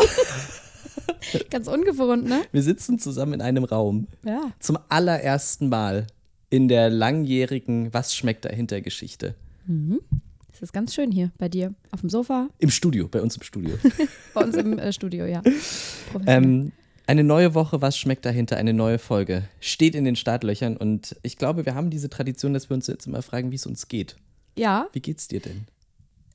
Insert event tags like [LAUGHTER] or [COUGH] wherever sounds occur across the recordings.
[LAUGHS] Ganz ungewohnt, ne? Wir sitzen zusammen in einem Raum. Ja. Zum allerersten Mal in der langjährigen Was schmeckt dahinter Geschichte. Es ist ganz schön hier bei dir. Auf dem Sofa, Im Studio, bei uns im Studio. [LAUGHS] bei uns im äh, Studio, ja. Ähm, eine neue Woche, was schmeckt dahinter? Eine neue Folge. Steht in den Startlöchern und ich glaube, wir haben diese Tradition, dass wir uns jetzt immer fragen, wie es uns geht. ja, Wie geht's dir denn?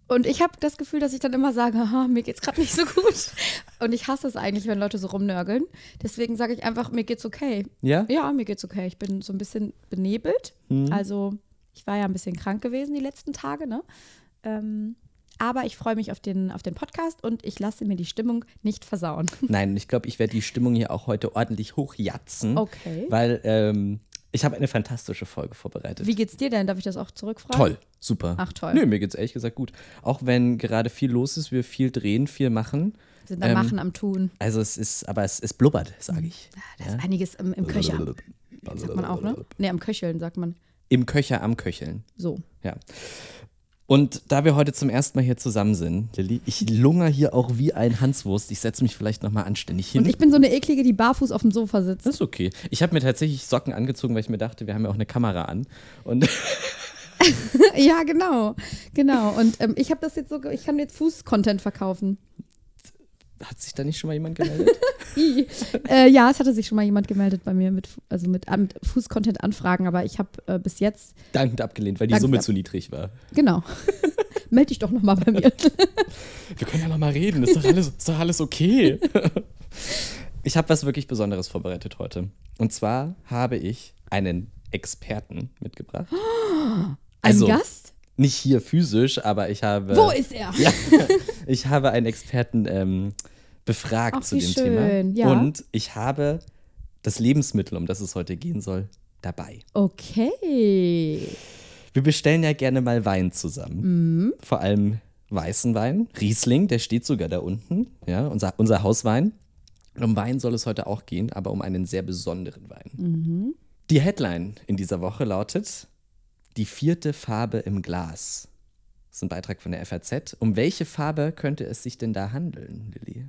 Und ich habe das Gefühl, dass ich dann immer sage, Haha, mir geht's gerade nicht so gut. Und ich hasse es eigentlich, wenn Leute so rumnörgeln. Deswegen sage ich einfach, mir geht's okay. Ja? Ja, mir geht's okay. Ich bin so ein bisschen benebelt. Mhm. Also, ich war ja ein bisschen krank gewesen die letzten Tage, ne? Ähm, aber ich freue mich auf den, auf den Podcast und ich lasse mir die Stimmung nicht versauen. Nein, ich glaube, ich werde die Stimmung hier auch heute ordentlich hochjatzen. Okay. Weil ähm, ich habe eine fantastische Folge vorbereitet. Wie geht's dir denn? Darf ich das auch zurückfragen? Toll, super. Ach, toll. Nö, mir geht's ehrlich gesagt gut. Auch wenn gerade viel los ist, wir viel drehen, viel machen. Wir sind am Ähm, Machen, am Tun. Also es ist, aber es, es blubbert, sage ich. Da ist einiges im, im Köcher. Sagt man auch, ne? Ne, am Köcheln sagt man. Im Köcher am Köcheln. So. Ja. Und da wir heute zum ersten Mal hier zusammen sind, Lilly, ich lungere hier auch wie ein Hanswurst. Ich setze mich vielleicht nochmal anständig hin. Und ich bin so eine eklige, die barfuß auf dem Sofa sitzt. das ist okay. Ich habe mir tatsächlich Socken angezogen, weil ich mir dachte, wir haben ja auch eine Kamera an. Und [LAUGHS] ja, genau. Genau. Und ähm, ich habe das jetzt so, ich kann jetzt Fuß-Content verkaufen. Hat sich da nicht schon mal jemand gemeldet? [LAUGHS] Äh, ja, es hatte sich schon mal jemand gemeldet bei mir mit, also mit, äh, mit Fuß-Content-Anfragen, aber ich habe äh, bis jetzt, Dankend abgelehnt, weil die Summe zu niedrig war. genau. [LAUGHS] Meld dich doch noch mal bei mir. [LAUGHS] Wir können ja noch mal reden. Ist doch alles, ist doch alles okay. Ich habe was wirklich Besonderes vorbereitet heute. Und zwar habe ich einen Experten mitgebracht. [GASPS] Ein Also, Gast? Nicht hier physisch, aber ich habe. Wo ist er? Ja, [LAUGHS] ich habe einen Experten ähm, befragt Ach, zu dem schön, Thema. ja. Und ich habe das Lebensmittel, um das es heute gehen soll, dabei. Okay. Wir bestellen ja gerne mal Wein zusammen. Mhm. Vor allem weißen Wein. Riesling, der steht sogar da unten. Ja, unser, unser Hauswein. Und um Wein soll es heute auch gehen, aber um einen sehr besonderen Wein. Mhm. Die Headline in dieser Woche lautet: Die vierte Farbe im Glas. Das ist ein Beitrag von der FAZ. Um welche Farbe könnte es sich denn da handeln, Lilly?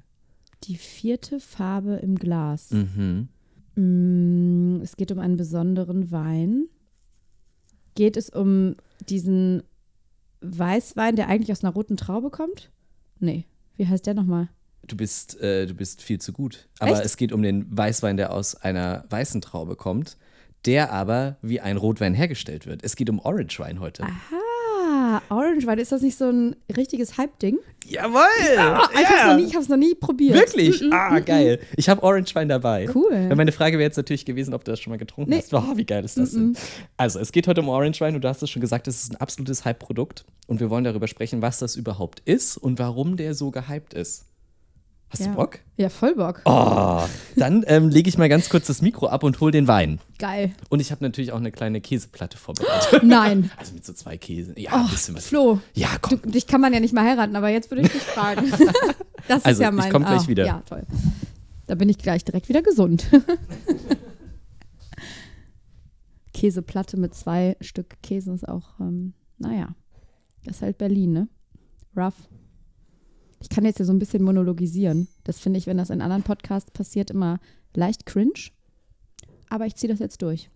Die vierte Farbe im Glas. Mhm. Mm, Es geht um einen besonderen Wein. Geht es um diesen Weißwein, der eigentlich aus einer roten Traube kommt? Nee. Wie heißt der nochmal? Du bist, äh, du bist viel zu gut. Aber Echt? es geht um den Weißwein, der aus einer weißen Traube kommt, der aber wie ein Rotwein hergestellt wird. Es geht um Orange Wein heute. Ah, Orange Wein. Ist das nicht so ein richtiges Hype-Ding? Jawohl! Ah, Ich hab's noch nie, ich hab's noch nie probiert. Wirklich? Ah, geil. Ich habe Orange Wein dabei. Cool. Weil Meine Frage wäre jetzt natürlich gewesen, ob du das schon mal getrunken Nee. hast. Wow, wie geil ist das denn? Also, es geht heute um Orange Wein und du hast es schon gesagt, es ist ein absolutes Hype-Produkt. Und wir wollen darüber sprechen, was das überhaupt ist und warum der so gehypt ist. Hast Ja. du Bock? Ja, voll Bock. Oh, dann ähm, lege ich mal ganz kurz das Mikro ab und hol den Wein. Geil. Und ich habe natürlich auch eine kleine Käseplatte vorbereitet. [LAUGHS] Nein. Also mit so zwei Käsen. Ja, ein Oh, bisschen was. Flo, Ja, du, komm. dich kann man ja nicht mal heiraten, aber jetzt würde ich dich fragen. [LAUGHS] Das ist Also, ja ich mein. komm gleich ah, wieder. Ja, toll. Da bin ich gleich direkt wieder gesund. [LAUGHS] Käseplatte mit zwei Stück Käse ist auch, ähm, naja, das ist halt Berlin, ne? Rough. Ich kann jetzt hier so ein bisschen monologisieren. Das finde ich, wenn das in anderen Podcasts passiert, immer leicht cringe. Aber ich ziehe das jetzt durch.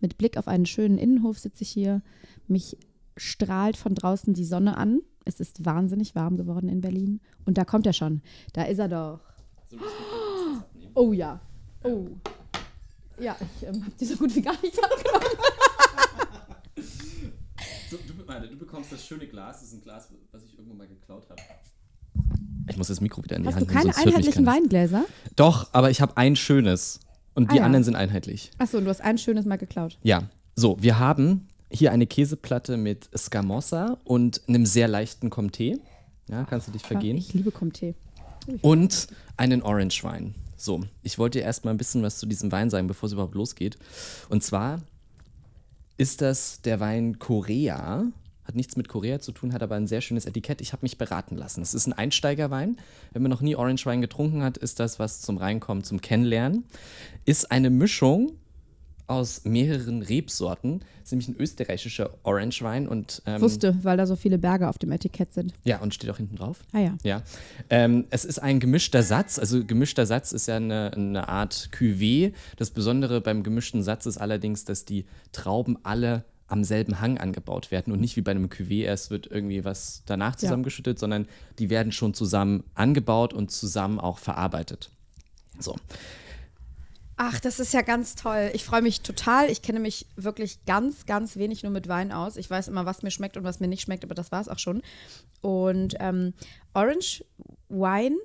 Mit Blick auf einen schönen Innenhof sitze ich hier. Mich strahlt von draußen die Sonne an. Es ist wahnsinnig warm geworden in Berlin. Und da kommt er schon. Da ist er doch. Oh ja. Oh. Ja, ich ähm, habe dir so gut wie gar nichts [LAUGHS] abgenommen. So, du, meine, du bekommst das schöne Glas. Das ist ein Glas, was ich irgendwo mal geklaut habe. Ich muss das Mikro wieder in die Hast Hand du keine sonst hört mich einheitlichen. Weingläser? Doch, aber ich habe ein schönes. Und die Ah, ja. anderen sind einheitlich. Achso, du hast ein schönes mal geklaut. Ja. So, wir haben hier eine Käseplatte mit Scamossa und einem sehr leichten Comté. Ja, kannst du dich vergehen. Ich liebe Comté. Und einen Orange Wein. So, ich wollte dir erstmal ein bisschen was zu diesem Wein sagen, bevor es überhaupt losgeht. Und zwar ist das der Wein Korea. Hat nichts mit Korea zu tun, hat aber ein sehr schönes Etikett. Ich habe mich beraten lassen. Es ist ein Einsteigerwein. Wenn man noch nie Orange Wein getrunken hat, ist das was zum Reinkommen, zum Kennenlernen. Ist eine Mischung aus mehreren Rebsorten. Das ist nämlich ein österreichischer Orange Wein und ähm, Wusste, weil da so viele Berge auf dem Etikett sind. ja, und steht auch hinten drauf. Ah ja. Ja. Ähm, es ist ein gemischter Satz. Also gemischter Satz ist ja eine, eine Art Cuvée. Das Besondere beim gemischten Satz ist allerdings, dass die Trauben alle am selben Hang angebaut werden und nicht wie bei einem Cuvée, erst wird irgendwie was danach zusammengeschüttet, sondern die werden schon zusammen angebaut und zusammen auch verarbeitet. So. Ach, das ist ja ganz toll. Ich freue mich total. Ich kenne mich wirklich ganz, ganz wenig nur mit Wein aus. Ich weiß immer, was mir schmeckt und was mir nicht schmeckt, aber das war es auch schon. Und ähm, Orange Wine,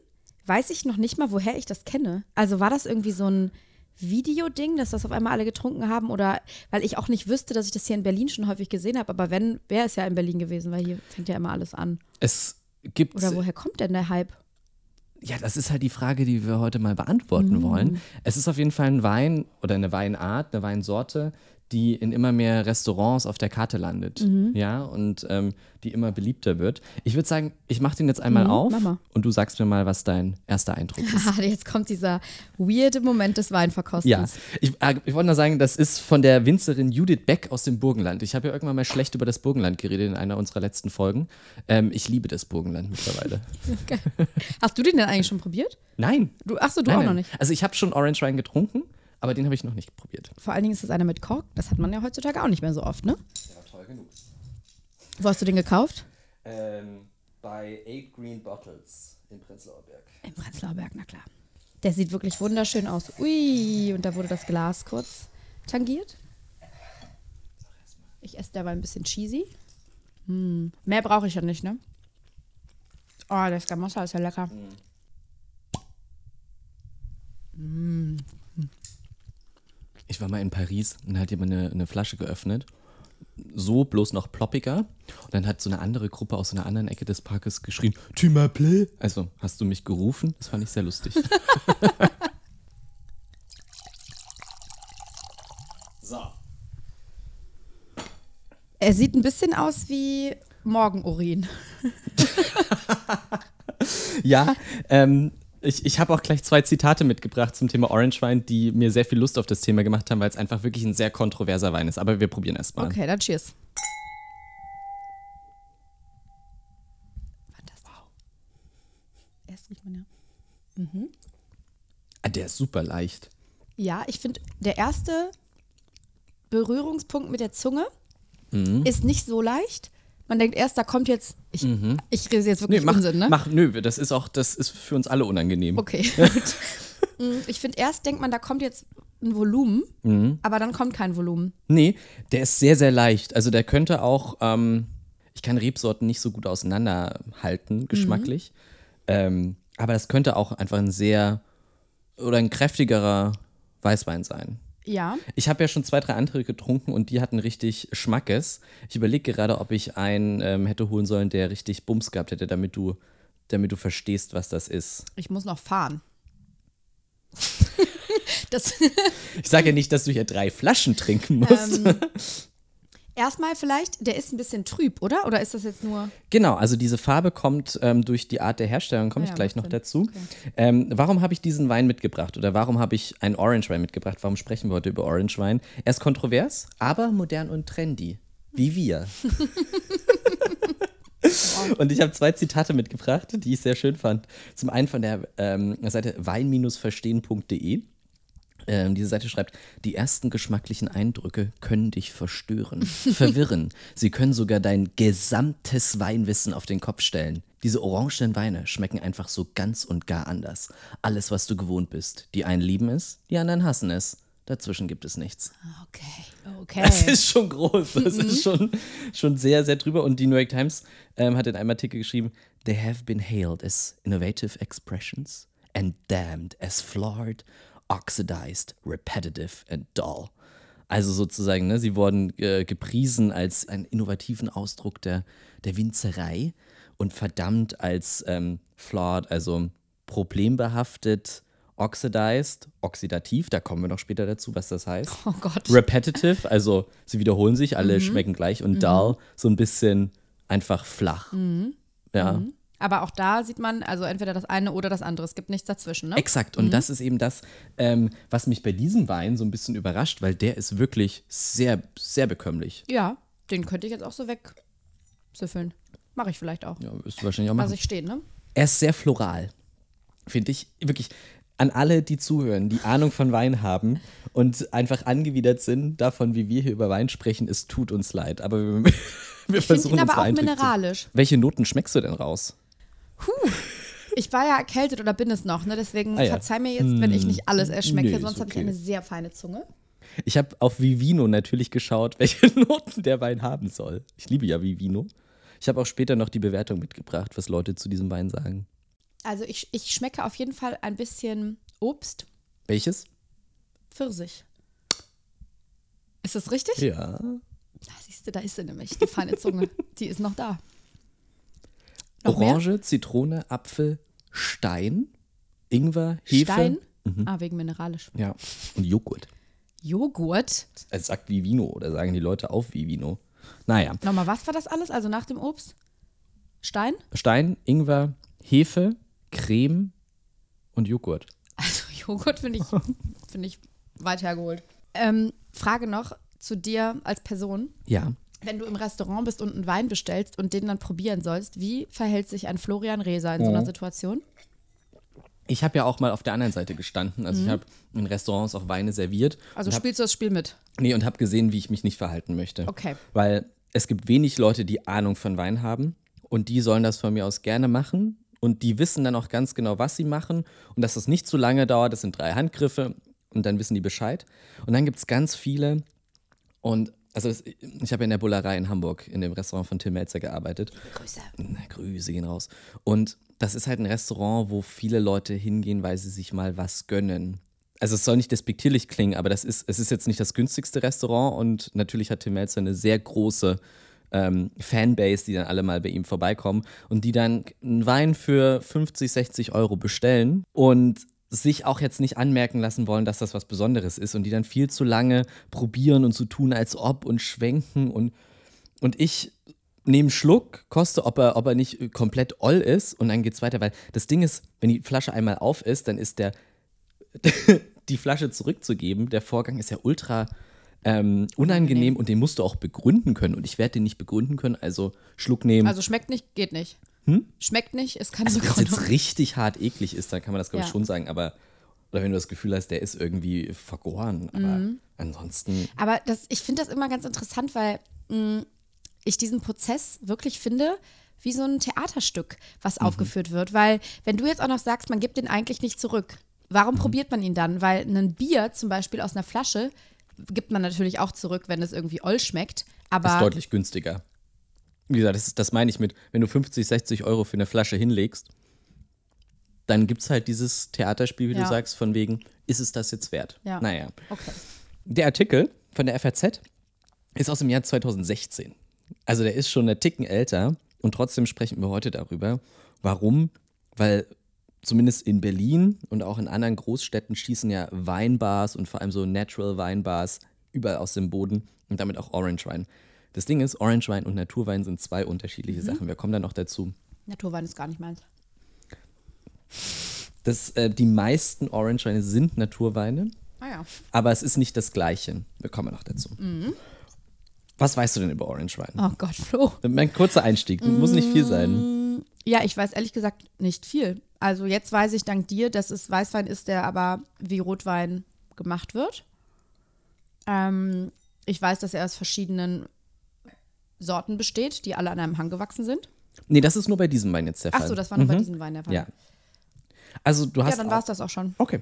weiß ich noch nicht mal, woher ich das kenne. Also war das irgendwie so ein Videoding, dass das auf einmal alle getrunken haben? Oder weil ich auch nicht wüsste, dass ich das hier in Berlin schon häufig gesehen habe. Aber wenn, wäre es ja in Berlin gewesen, weil hier fängt ja immer alles an. Es gibt. Oder woher kommt denn der Hype? Ja, das ist halt die Frage, die wir heute mal beantworten wollen. Es ist auf jeden Fall ein Wein oder eine Weinart, eine Weinsorte, die in immer mehr Restaurants auf der Karte landet. Ja, und ähm, die immer beliebter wird. Ich würde sagen, ich mache den jetzt einmal auf mach mal. und du sagst mir mal, was dein erster Eindruck ist. [LAUGHS] Jetzt kommt dieser weirde Moment des Weinverkostens. Ja, ich, äh, ich wollte nur sagen, das ist von der Winzerin Judith Beck aus dem Burgenland. Ich habe ja irgendwann mal schlecht über das Burgenland geredet in einer unserer letzten Folgen. Ähm, ich liebe das Burgenland mittlerweile. [LAUGHS] Geil. Hast du den denn eigentlich schon probiert? Nein. Du, ach so, du nein, auch nein. noch nicht. Also ich habe schon Orange Wein getrunken, aber den habe ich noch nicht probiert. Vor allen Dingen ist es einer mit Kork. Das hat man ja heutzutage auch nicht mehr so oft, ne? Ja, toll genug. Wo hast du den gekauft? Ähm, bei Eight Green Bottles in Prenzlauer Berg. Im Prenzlauer Berg, na klar. Der sieht wirklich wunderschön aus. Ui, und da wurde das Glas kurz tangiert. Ich esse dabei ein bisschen cheesy. Hm. Mehr brauche ich ja nicht, ne? Oh, der Scamossa ist ja lecker. Ich war mal in Paris und da hat jemand eine, eine Flasche geöffnet. So, bloß noch ploppiger. Und dann hat so eine andere Gruppe aus so einer anderen Ecke des Parkes geschrien, Tu m'appelles? Also, hast du mich gerufen? Das fand ich sehr lustig. [LAUGHS] so. Er sieht ein bisschen aus wie Morgenurin. [LAUGHS] Ja, ähm, ich, ich habe auch gleich zwei Zitate mitgebracht zum Thema Orange Wein, die mir sehr viel Lust auf das Thema gemacht haben, weil es einfach wirklich ein sehr kontroverser Wein ist. Aber wir probieren erst mal. Okay, dann cheers. Fantastisch. Erst riecht man ja. Ah, der ist super leicht. Ja, ich finde, der erste Berührungspunkt mit der Zunge Mhm. ist nicht so leicht. Man denkt erst, da kommt jetzt. Ich, ich rede jetzt Nö, wirklich mach, Unsinn, ne? mach, nö, das ist auch, das ist für uns alle unangenehm. Okay. [LAUGHS] Mm, ich finde, erst denkt man, da kommt jetzt ein Volumen, Mhm. aber dann kommt kein Volumen. Nee, der ist sehr, sehr leicht. Also der könnte auch, ähm, ich kann Rebsorten nicht so gut auseinanderhalten, geschmacklich. Ähm, aber das könnte auch einfach ein sehr oder ein kräftigerer Weißwein sein. Ja, Ich habe ja schon zwei, drei andere getrunken und die hatten richtig Schmackes. Ich überlege gerade, ob ich einen ähm, hätte holen sollen, der richtig Bums gehabt hätte, damit du, damit du verstehst, was das ist. ich muss noch fahren. [LAUGHS] Ich sage ja nicht, dass du hier drei Flaschen trinken musst. ähm, erstmal vielleicht, der ist ein bisschen trüb, oder? Oder ist das jetzt nur. Genau, also diese Farbe kommt ähm, durch die Art der Herstellung, komme Ah ich ja, gleich noch Sinn. dazu. Ähm, warum habe ich diesen Wein mitgebracht oder warum habe ich einen Orange Wein mitgebracht? Warum sprechen wir heute über Orange Wein? Er ist kontrovers, aber modern und trendy. Wie wir. [LAUGHS] Und ich habe zwei Zitate mitgebracht, die ich sehr schön fand. Zum einen von der ähm, Seite wein-verstehen.de. Ähm, diese Seite schreibt, die ersten geschmacklichen Eindrücke können dich verstören, [LAUGHS] verwirren. Sie können sogar dein gesamtes Weinwissen auf den Kopf stellen. Diese orangenen Weine schmecken einfach so ganz und gar anders. Alles, was du gewohnt bist. Die einen lieben es, die anderen hassen es. Dazwischen gibt es nichts. Okay, okay. Das ist schon groß. Das ist schon, schon sehr, sehr drüber. Und die New York Times ähm, hat in einem Artikel geschrieben: They have been hailed as innovative expressions and damned as flawed, oxidized, repetitive and dull. Also sozusagen, ne, sie wurden äh, gepriesen als einen innovativen Ausdruck der, der Winzerei und verdammt als ähm, flawed, also problembehaftet, oxidized, oxidativ, da kommen wir noch später dazu, was das heißt. Oh Gott. Repetitive, also sie wiederholen sich, alle schmecken gleich und dull, so ein bisschen einfach flach. Ja. Aber auch da sieht man, also entweder das eine oder das andere. Es gibt nichts dazwischen, ne? Exakt. Und das ist eben das, ähm, was mich bei diesem Wein so ein bisschen überrascht, weil der ist wirklich sehr, sehr bekömmlich. Ja, den könnte ich jetzt auch so wegsüffeln. Mache ich vielleicht auch. Ja, wirst du wahrscheinlich auch machen. Lass ich stehen, ne? Er ist sehr floral. Finde ich wirklich. An alle, die zuhören, die Ahnung von Wein haben und einfach angewidert sind davon, wie wir hier über Wein sprechen, es tut uns leid. Aber wir, [LAUGHS] wir versuchen ihn uns aber auch Eindruck zu- mineralisch. Welche Noten schmeckst du denn raus? Ich war ja erkältet oder bin es noch, ne? Deswegen Ah ja. verzeih mir jetzt, wenn ich nicht alles erschmecke. Nee, Sonst habe ich okay. eine sehr feine Zunge. Ich habe auf Vivino natürlich geschaut, [LAUGHS] welche Noten der Wein haben soll. Ich liebe ja Vivino. Ich habe auch später noch die Bewertung mitgebracht, was Leute zu diesem Wein sagen. Also ich, ich schmecke auf jeden Fall ein bisschen Obst, Welches? Pfirsich. Ist das richtig? Ja. Da siehst du, da ist sie nämlich, die feine Zunge. die ist noch da. Noch mehr? Orange, Zitrone, Apfel, Stein, Ingwer, Hefe. Stein? Ah, wegen mineralisch. Ja. Und Joghurt. Joghurt. Es sagt Vivino oder sagen die Leute auf Vivino. Naja. Nochmal, was war das alles? Also nach dem Obst? Stein? Stein, Ingwer, Hefe, Creme und Joghurt. Also [LAUGHS] Joghurt finde ich, finde ich weit hergeholt. Ähm, Frage noch zu dir als Person. Ja. Wenn du im Restaurant bist und einen Wein bestellst und den dann probieren sollst, wie verhält sich ein Florian Reser in so einer Situation? Ich habe ja auch mal auf der anderen Seite gestanden. Also ich habe in Restaurants auch Weine serviert. Also hab, spielst du das Spiel mit? nee, und habe gesehen, wie ich mich nicht verhalten möchte. Okay. Weil es gibt wenig Leute, die Ahnung von Wein haben. Und die sollen das von mir aus gerne machen. Und die wissen dann auch ganz genau, was sie machen. Und dass das nicht zu lange dauert. Das sind drei Handgriffe. Und dann wissen die Bescheid. Und dann gibt es ganz viele. Und also das, ich habe in der Bullerei in Hamburg in dem Restaurant von Tim Melzer gearbeitet. Grüße. Na, Grüße gehen raus. Und das ist halt ein Restaurant, wo viele Leute hingehen, weil sie sich mal was gönnen. Also es soll nicht despektierlich klingen, aber das ist, es ist jetzt nicht das günstigste Restaurant und natürlich hat Tim Melzer eine sehr große ähm, Fanbase, die dann alle mal bei ihm vorbeikommen und die dann einen Wein für 50, 60 Euro bestellen und sich auch jetzt nicht anmerken lassen wollen, dass das was Besonderes ist und die dann viel zu lange probieren und so tun, als ob und schwenken und, und ich nehme einen Schluck, koste, ob er, ob er nicht komplett oll ist und dann geht's weiter, weil das Ding ist, wenn die Flasche einmal auf ist, dann ist der, [LAUGHS] die Flasche zurückzugeben, der Vorgang ist ja ultra ähm, unangenehm und den musst du auch begründen können und ich werde den nicht begründen können, also Schluck nehmen. Also schmeckt nicht, geht nicht. Schmeckt nicht, ist keine Also wenn es jetzt richtig hart eklig ist, dann kann man das, glaube ich, Ja. schon sagen, aber oder wenn du das Gefühl hast, der ist irgendwie vergoren, aber Mhm. ansonsten Aber das, ich finde das immer ganz interessant, weil mh, ich diesen Prozess wirklich finde wie so ein Theaterstück, was Mhm. aufgeführt wird. Weil wenn du jetzt auch noch sagst, man gibt den eigentlich nicht zurück, warum Mhm. probiert man ihn dann? Weil ein Bier zum Beispiel aus einer Flasche gibt man natürlich auch zurück, wenn es irgendwie oll schmeckt. ist Aber deutlich günstiger. Wie gesagt, das, das meine ich mit, wenn du 50, 60 Euro für eine Flasche hinlegst, dann gibt es halt dieses Theaterspiel, wie Ja. du sagst, von wegen, ist es das jetzt wert? Ja. Naja. okay. Der Artikel von der FAZ ist aus dem Jahr 2016. Also der ist schon eine Ticken älter und trotzdem sprechen wir heute darüber. Warum? Weil zumindest in Berlin und auch in anderen Großstädten schießen ja Weinbars und vor allem so Natural Weinbars überall aus dem Boden und damit auch Orange Wein. Das Ding ist, Orange Wein und Naturwein sind zwei unterschiedliche Sachen. Wir kommen da noch dazu. Naturwein ist gar nicht meins. Das, äh, die meisten Orange Weine sind Naturweine. Ah ja. Aber es ist nicht das Gleiche. Wir kommen noch dazu. Was weißt du denn über Orange Wein? Oh Gott, Flo. Mein kurzer Einstieg, muss nicht viel sein. Ja, ich weiß ehrlich gesagt nicht viel. Also jetzt weiß ich dank dir, dass es Weißwein ist, der aber wie Rotwein gemacht wird. Ähm, ich weiß, dass er aus verschiedenen Sorten besteht, die alle an einem Hang gewachsen sind. Nee, das ist nur bei diesem Wein jetzt der Fall. Ach so, das war nur bei diesem Wein der Fall. Ja. Also du ja hast. dann war es das auch schon. Okay.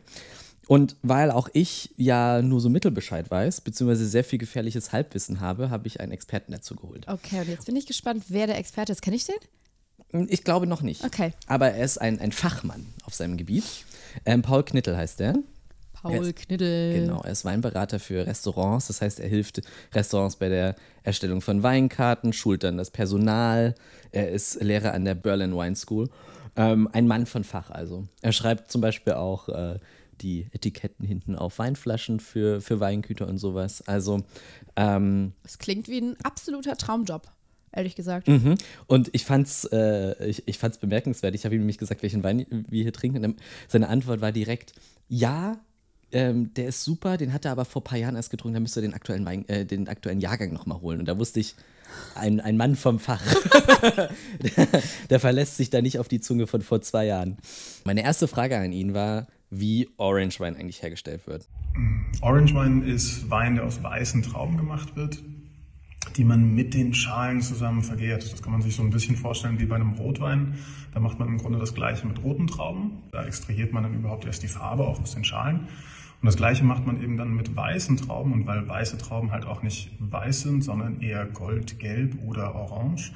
Und weil auch ich ja nur so Mittelbescheid weiß, beziehungsweise sehr viel gefährliches Halbwissen habe, habe ich einen Experten dazu geholt. Okay, und jetzt bin ich gespannt, wer der Experte ist. Kenne ich den? Ich glaube noch nicht. Okay. Aber er ist ein, ein Fachmann auf seinem Gebiet. Ähm, Paul Knittel heißt er. Paul Er Kniddel. Genau, er ist Weinberater für Restaurants. Das heißt, er hilft Restaurants bei der Erstellung von Weinkarten, schult dann das Personal. Er ist Lehrer an der Berlin Wine School. Ähm, ein Mann von Fach also. Er schreibt zum Beispiel auch äh, die Etiketten hinten auf Weinflaschen für, für Weingüter und sowas. Also, ähm, Das klingt wie ein absoluter Traumjob. ehrlich gesagt. Mhm. Und ich fand's, äh, ich, ich fand's bemerkenswert. Ich habe ihm nämlich gesagt, welchen Wein wir hier trinken. Und seine Antwort war direkt: Ja, ähm, der ist super, den hat er aber vor ein paar Jahren erst getrunken, da müsste er den aktuellen, äh, den aktuellen Jahrgang nochmal holen. Und da wusste ich, ein, ein Mann vom Fach. der, [LAUGHS] der verlässt sich da nicht auf die Zunge von vor zwei Jahren. Meine erste Frage an ihn war, wie Orange Wein eigentlich hergestellt wird. Orange Wein ist Wein, der aus weißen Trauben gemacht wird, die man mit den Schalen zusammen vergärt. Das kann man sich so ein bisschen vorstellen wie bei einem Rotwein. Da macht man im Grunde das Gleiche mit roten Trauben. Da extrahiert man dann überhaupt erst die Farbe auch aus den Schalen. Und das Gleiche macht man eben dann mit weißen Trauben. Und weil weiße Trauben halt auch nicht weiß sind, sondern eher goldgelb oder orange,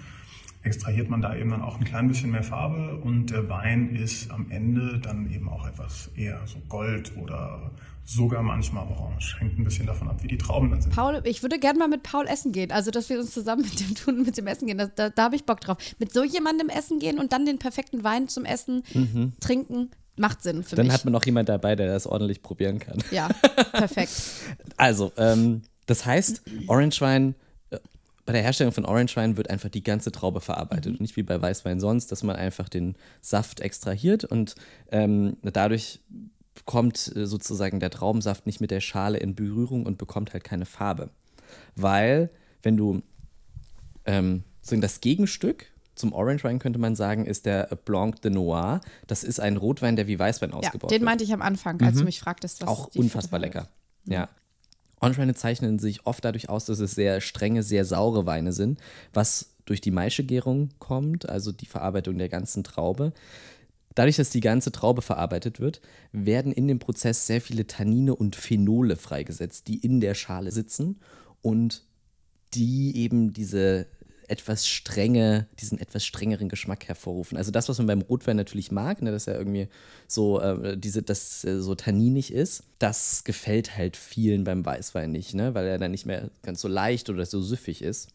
extrahiert man da eben dann auch ein klein bisschen mehr Farbe. Und der Wein ist am Ende dann eben auch etwas eher so gold oder sogar manchmal orange. Hängt ein bisschen davon ab, wie die Trauben dann sind. Paul, ich würde gerne mal mit Paul essen gehen. Also, dass wir uns zusammen mit dem tun, mit dem Essen gehen. Das, da, da habe ich Bock drauf. Mit so jemandem essen gehen und dann den perfekten Wein zum Essen Mhm. trinken, macht Sinn für Dann mich. hat man noch jemand dabei, der das ordentlich probieren kann. ja, [LAUGHS] perfekt. Also, ähm, das heißt, Orange Wein, äh, bei der Herstellung von Orange Wein wird einfach die ganze Traube verarbeitet. Und nicht wie bei Weißwein sonst, dass man einfach den Saft extrahiert und ähm, dadurch kommt äh, sozusagen der Traubensaft nicht mit der Schale in Berührung und bekommt halt keine Farbe. Weil, wenn du ähm, sozusagen das Gegenstück zum Orange Wein könnte man sagen, ist der Blanc de Noir. Das ist ein Rotwein, der wie Weißwein Ja, ausgebaut den wird. meinte ich am Anfang, als du mich fragtest, was auch unfassbar lecker. Ja. Orange-Weine zeichnen sich oft dadurch aus, dass es sehr strenge, sehr saure Weine sind, was durch die Maischegärung kommt, also die Verarbeitung der ganzen Traube. Dadurch, dass die ganze Traube verarbeitet wird, werden in dem Prozess sehr viele Tannine und Phenole freigesetzt, die in der Schale sitzen und die eben diese etwas strenge, diesen etwas strengeren Geschmack hervorrufen. Also das, was man beim Rotwein natürlich mag, ne, dass er irgendwie so, äh, diese, dass äh, so tanninig ist, das gefällt halt vielen beim Weißwein nicht, ne, weil er dann nicht mehr ganz so leicht oder so süffig ist.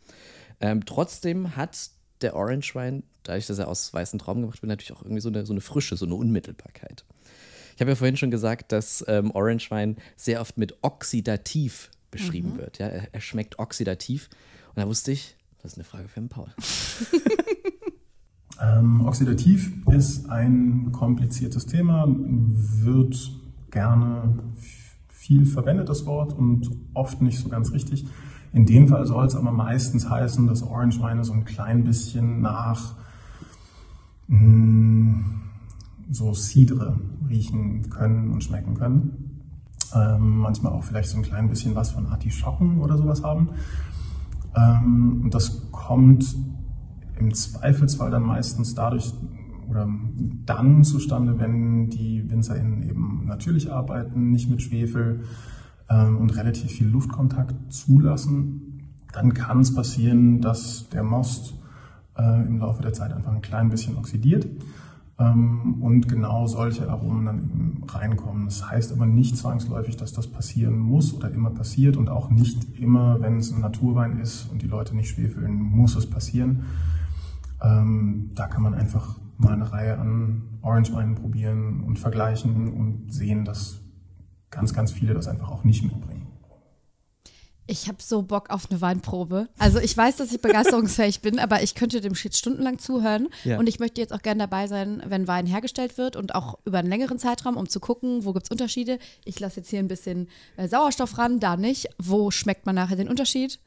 Ähm, trotzdem hat der Orange Wein, dadurch, dass er aus weißen Trauben gemacht wird, natürlich auch irgendwie so eine, so eine Frische, so eine Unmittelbarkeit. Ich habe ja vorhin schon gesagt, dass ähm, Orange Wein sehr oft mit oxidativ beschrieben wird. Ja? Er, er schmeckt oxidativ. Und da wusste ich, das ist eine Frage für den Paul. [LAUGHS] Ähm, oxidativ ist ein kompliziertes Thema, wird gerne viel verwendet, das Wort, und oft nicht so ganz richtig. In dem Fall soll es aber meistens heißen, dass Orange-Weine so ein klein bisschen nach mh, so Cidre riechen können und schmecken können. Ähm, manchmal auch vielleicht so ein klein bisschen was von Artischocken oder sowas haben. Ähm, und das kommt im Zweifelsfall dann meistens dadurch oder dann zustande, wenn die WinzerInnen eben natürlich arbeiten, nicht mit Schwefel ähm, und relativ viel Luftkontakt zulassen. Dann kann es passieren, dass der Most äh, im Laufe der Zeit einfach ein klein bisschen oxidiert und genau solche Aromen dann eben reinkommen. Das heißt aber nicht zwangsläufig, dass das passieren muss oder immer passiert und auch nicht immer, wenn es ein Naturwein ist und die Leute nicht schwefeln, muss es passieren. Ähm, da kann man einfach mal eine Reihe an Orange-Weinen probieren und vergleichen und sehen, dass ganz, ganz viele das einfach auch nicht mitbringen. Ich habe so Bock auf eine Weinprobe. Also ich weiß, dass ich begeisterungsfähig bin, aber ich könnte dem Shit stundenlang zuhören. Ja. Und ich möchte jetzt auch gerne dabei sein, wenn Wein hergestellt wird und auch über einen längeren Zeitraum, um zu gucken, wo gibt es Unterschiede. Ich lasse jetzt hier ein bisschen äh, Sauerstoff ran, da nicht. Wo schmeckt man nachher den Unterschied?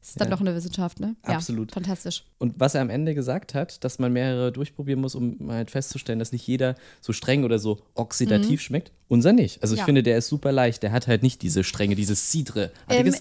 Das ist dann Ja. doch eine Wissenschaft, ne? Absolut. Ja, fantastisch. Und was er am Ende gesagt hat, dass man mehrere durchprobieren muss, um halt festzustellen, dass nicht jeder so streng oder so oxidativ schmeckt. Unser nicht. Also ich Mhm. Ja. finde, der ist super leicht. Der hat halt nicht diese Strenge, dieses Cidre. Ähm,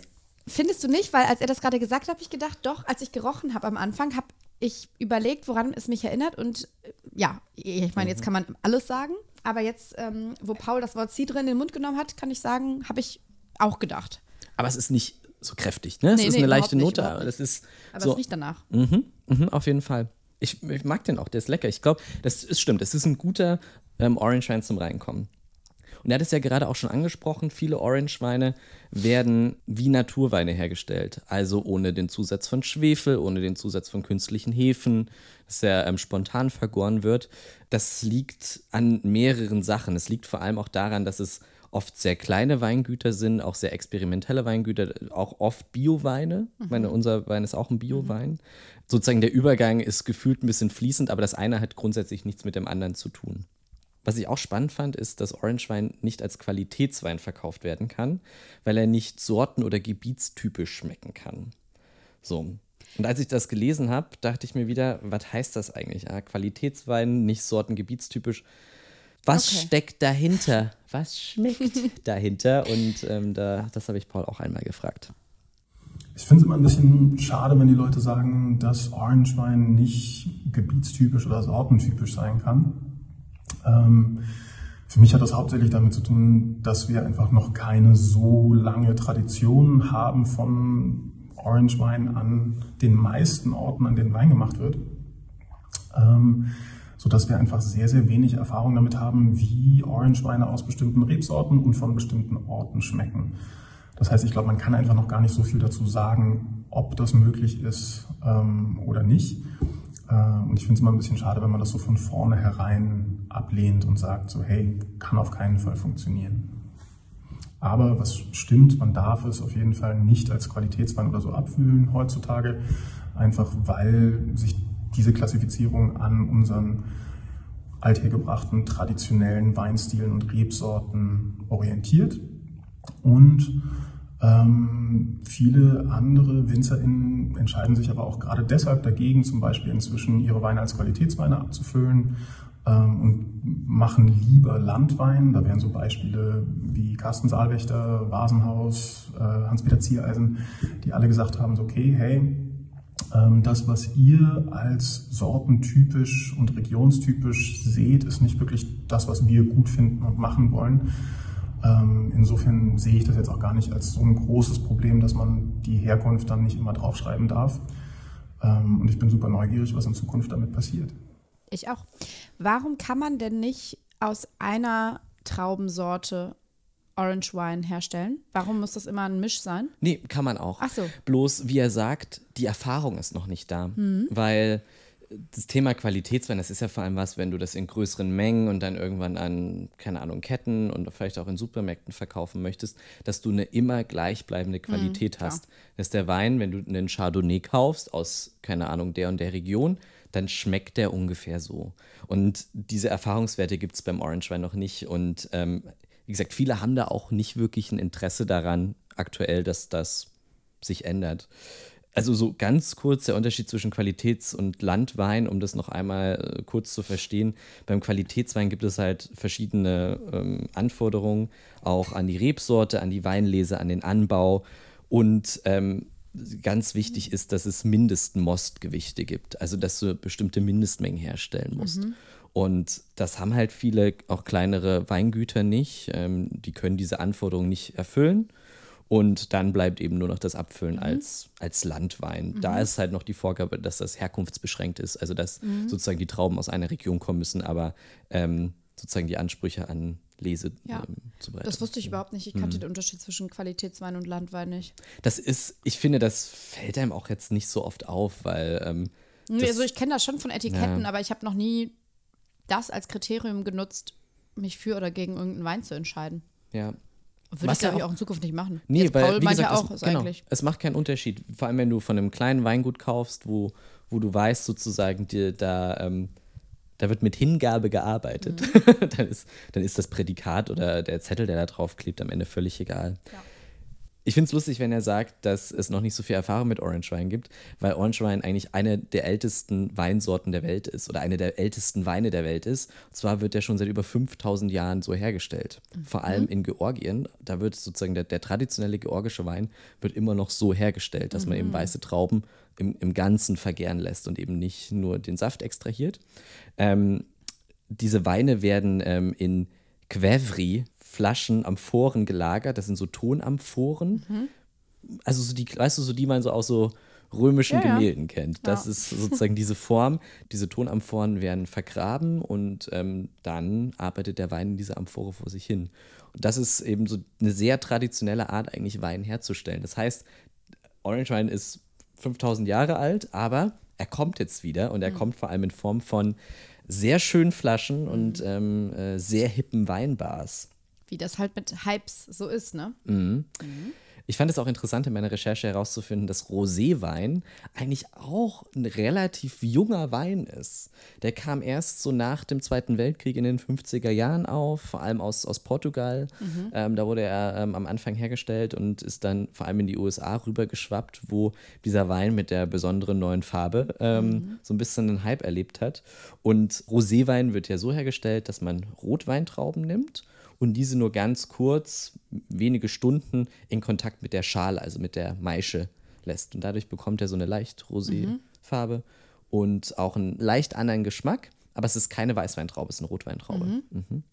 findest du nicht? Weil als er das gerade gesagt hat, habe ich gedacht, doch, als ich gerochen habe am Anfang, habe ich überlegt, woran es mich erinnert. Und äh, ja, ich meine, jetzt kann man alles sagen. Aber jetzt, ähm, wo Paul das Wort Cidre in den Mund genommen hat, kann ich sagen, habe ich auch gedacht. aber es ist nicht so kräftig, ne? Es Nee, ist nee, eine leichte nicht, Note. aber das ist Aber so, es riecht danach. Mhm, mhm, auf jeden Fall. Ich, ich mag den auch, der ist lecker. Ich glaube, das ist stimmt. Das ist ein guter ähm, Orange Wein zum Reinkommen. Und er hat es ja gerade auch schon angesprochen, viele Orange-Weine werden wie Naturweine hergestellt. Also ohne den Zusatz von Schwefel, ohne den Zusatz von künstlichen Hefen, dass er ähm, spontan vergoren wird. Das liegt an mehreren Sachen. Es liegt vor allem auch daran, dass es oft sehr kleine Weingüter sind, auch sehr experimentelle Weingüter, auch oft Bioweine. Ich meine, unser Wein ist auch ein Biowein. Sozusagen der Übergang ist gefühlt ein bisschen fließend, aber das eine hat grundsätzlich nichts mit dem anderen zu tun. Was ich auch spannend fand, ist, dass Orangewein nicht als Qualitätswein verkauft werden kann, weil er nicht sorten- oder gebietstypisch schmecken kann. So. Und als ich das gelesen habe, dachte ich mir wieder, was heißt das eigentlich? Ah, Qualitätswein, nicht sortengebietstypisch. Was Okay. steckt dahinter? [LAUGHS] Was schmeckt dahinter? Und ähm, da, das habe ich Paul auch einmal gefragt. Ich finde es immer ein bisschen schade, wenn die Leute sagen, dass Orange Wein nicht gebietstypisch oder sortentypisch sein kann. Ähm, für mich hat das hauptsächlich damit zu tun, dass wir einfach noch keine so lange Tradition haben von Orange Wein an den meisten Orten, an denen Wein gemacht wird. Ähm, so dass wir einfach sehr, sehr wenig Erfahrung damit haben, wie Orangeweine aus bestimmten Rebsorten und von bestimmten Orten schmecken. Das heißt, ich glaube, man kann einfach noch gar nicht so viel dazu sagen, ob das möglich ist ähm, oder nicht. Äh, und ich finde es immer ein bisschen schade, wenn man das so von vornherein ablehnt und sagt, so hey, kann auf keinen Fall funktionieren. Aber was stimmt, man darf es auf jeden Fall nicht als Qualitätswein oder so abfüllen heutzutage, einfach weil sich diese Klassifizierung an unseren althergebrachten traditionellen Weinstilen und Rebsorten orientiert. Und ähm, viele andere WinzerInnen entscheiden sich aber auch gerade deshalb dagegen, zum Beispiel inzwischen ihre Weine als Qualitätsweine abzufüllen ähm, und machen lieber Landwein. Da wären so Beispiele wie Carsten Saalwächter, Vasenhaus, äh, Hans-Peter Ziereisen, die alle gesagt haben, so, okay, hey, ähm, das, was ihr als sortentypisch und regionstypisch seht, ist nicht wirklich das, was wir gut finden und machen wollen. Ähm, Insofern sehe ich das jetzt auch gar nicht als so ein großes Problem, dass man die Herkunft dann nicht immer draufschreiben darf. Ähm, Und ich bin super neugierig, was in Zukunft damit passiert. Ich auch. Warum kann man denn nicht aus einer Traubensorte Orange Wine herstellen? Warum muss das immer ein Misch sein? Nee, kann man auch. Ach so. Bloß, wie er sagt, die Erfahrung ist noch nicht da. Weil das Thema Qualitätswein, das ist ja vor allem was, wenn du das in größeren Mengen und dann irgendwann an, keine Ahnung, Ketten und vielleicht auch in Supermärkten verkaufen möchtest, dass du eine immer gleichbleibende Qualität klar. hast. Dass der Wein, wenn du einen Chardonnay kaufst aus, keine Ahnung, der und der Region, dann schmeckt der ungefähr so. Und diese Erfahrungswerte gibt es beim Orangewein noch nicht. Und ähm, wie gesagt, viele haben da auch nicht wirklich ein Interesse daran, aktuell, dass das sich ändert. Also so ganz kurz der Unterschied zwischen Qualitäts- und Landwein, um das noch einmal äh, kurz zu verstehen. Beim Qualitätswein gibt es halt verschiedene ähm, Anforderungen, auch an die Rebsorte, an die Weinlese, an den Anbau. Und ähm, ganz wichtig ist, dass es Mindestmostgewichte gibt, also dass du bestimmte Mindestmengen herstellen musst. Und das haben halt viele, auch kleinere Weingüter nicht. Ähm, die können diese Anforderungen nicht erfüllen. Und dann bleibt eben nur noch das Abfüllen als, als Landwein. Da ist halt noch die Vorgabe, dass das herkunftsbeschränkt ist, also dass sozusagen die Trauben aus einer Region kommen müssen, aber ähm, sozusagen die Ansprüche an Lese Ja. ähm. Das wusste ich überhaupt nicht. Ich kannte den Unterschied zwischen Qualitätswein und Landwein nicht. Das ist, ich finde, das fällt einem auch jetzt nicht so oft auf, weil ähm, das- also ich kenne das schon von Etiketten, Ja. aber ich habe noch nie das als Kriterium genutzt, mich für oder gegen irgendeinen Wein zu entscheiden. ja. Würde Was ich, ja glaube ich, auch- in Zukunft nicht machen. Nee, Jetzt weil, Paul wie gesagt, auch, es, genau, es macht keinen Unterschied. Vor allem, wenn du von einem kleinen Weingut kaufst, wo, wo du weißt, sozusagen, dir da, ähm, da wird mit Hingabe gearbeitet, Mhm. [LAUGHS] dann, ist, dann ist das Prädikat oder der Zettel, der da drauf klebt, am Ende völlig egal. Ja. Ich finde es lustig, wenn er sagt, dass es noch nicht so viel Erfahrung mit Orange Wein gibt, weil Orange Wein eigentlich eine der ältesten Weinsorten der Welt ist oder eine der ältesten Weine der Welt ist. Und zwar wird der schon seit über 5000 Jahren so hergestellt. Vor allem in Georgien, da wird sozusagen der, der traditionelle georgische Wein wird immer noch so hergestellt, dass man eben weiße Trauben im, im Ganzen vergären lässt und eben nicht nur den Saft extrahiert. Ähm, diese Weine werden ähm, in Quevri, Flaschen, Amphoren gelagert. Das sind so Tonamphoren. Also so die, weißt du, so die man so aus so römischen Ja. Gemälden kennt. Das Ja. ist sozusagen diese Form. Diese Tonamphoren werden vergraben und ähm, dann arbeitet der Wein in dieser Amphore vor sich hin. Und das ist eben so eine sehr traditionelle Art, eigentlich Wein herzustellen. Das heißt, Orange Wein ist 5000 Jahre alt, aber er kommt jetzt wieder und er kommt vor allem in Form von sehr schönen Flaschen und ähm, äh, sehr hippen Weinbars. Wie das halt mit Hypes so ist, ne? Ich fand es auch interessant in meiner Recherche herauszufinden, dass Roséwein eigentlich auch ein relativ junger Wein ist. Der kam erst so nach dem Zweiten Weltkrieg in den 50er Jahren auf, vor allem aus, aus Portugal. Ähm, da wurde er ähm, am Anfang hergestellt und ist dann vor allem in die USA rübergeschwappt, wo dieser Wein mit der besonderen neuen Farbe ähm, so ein bisschen einen Hype erlebt hat. Und Roséwein wird ja so hergestellt, dass man Rotweintrauben nimmt und diese nur ganz kurz, wenige Stunden in Kontakt mit der Schale, also mit der Maische lässt. Und dadurch bekommt er so eine leicht rosé Farbe und auch einen leicht anderen Geschmack. Aber es ist keine Weißweintraube, es ist eine Rotweintraube. Mhm.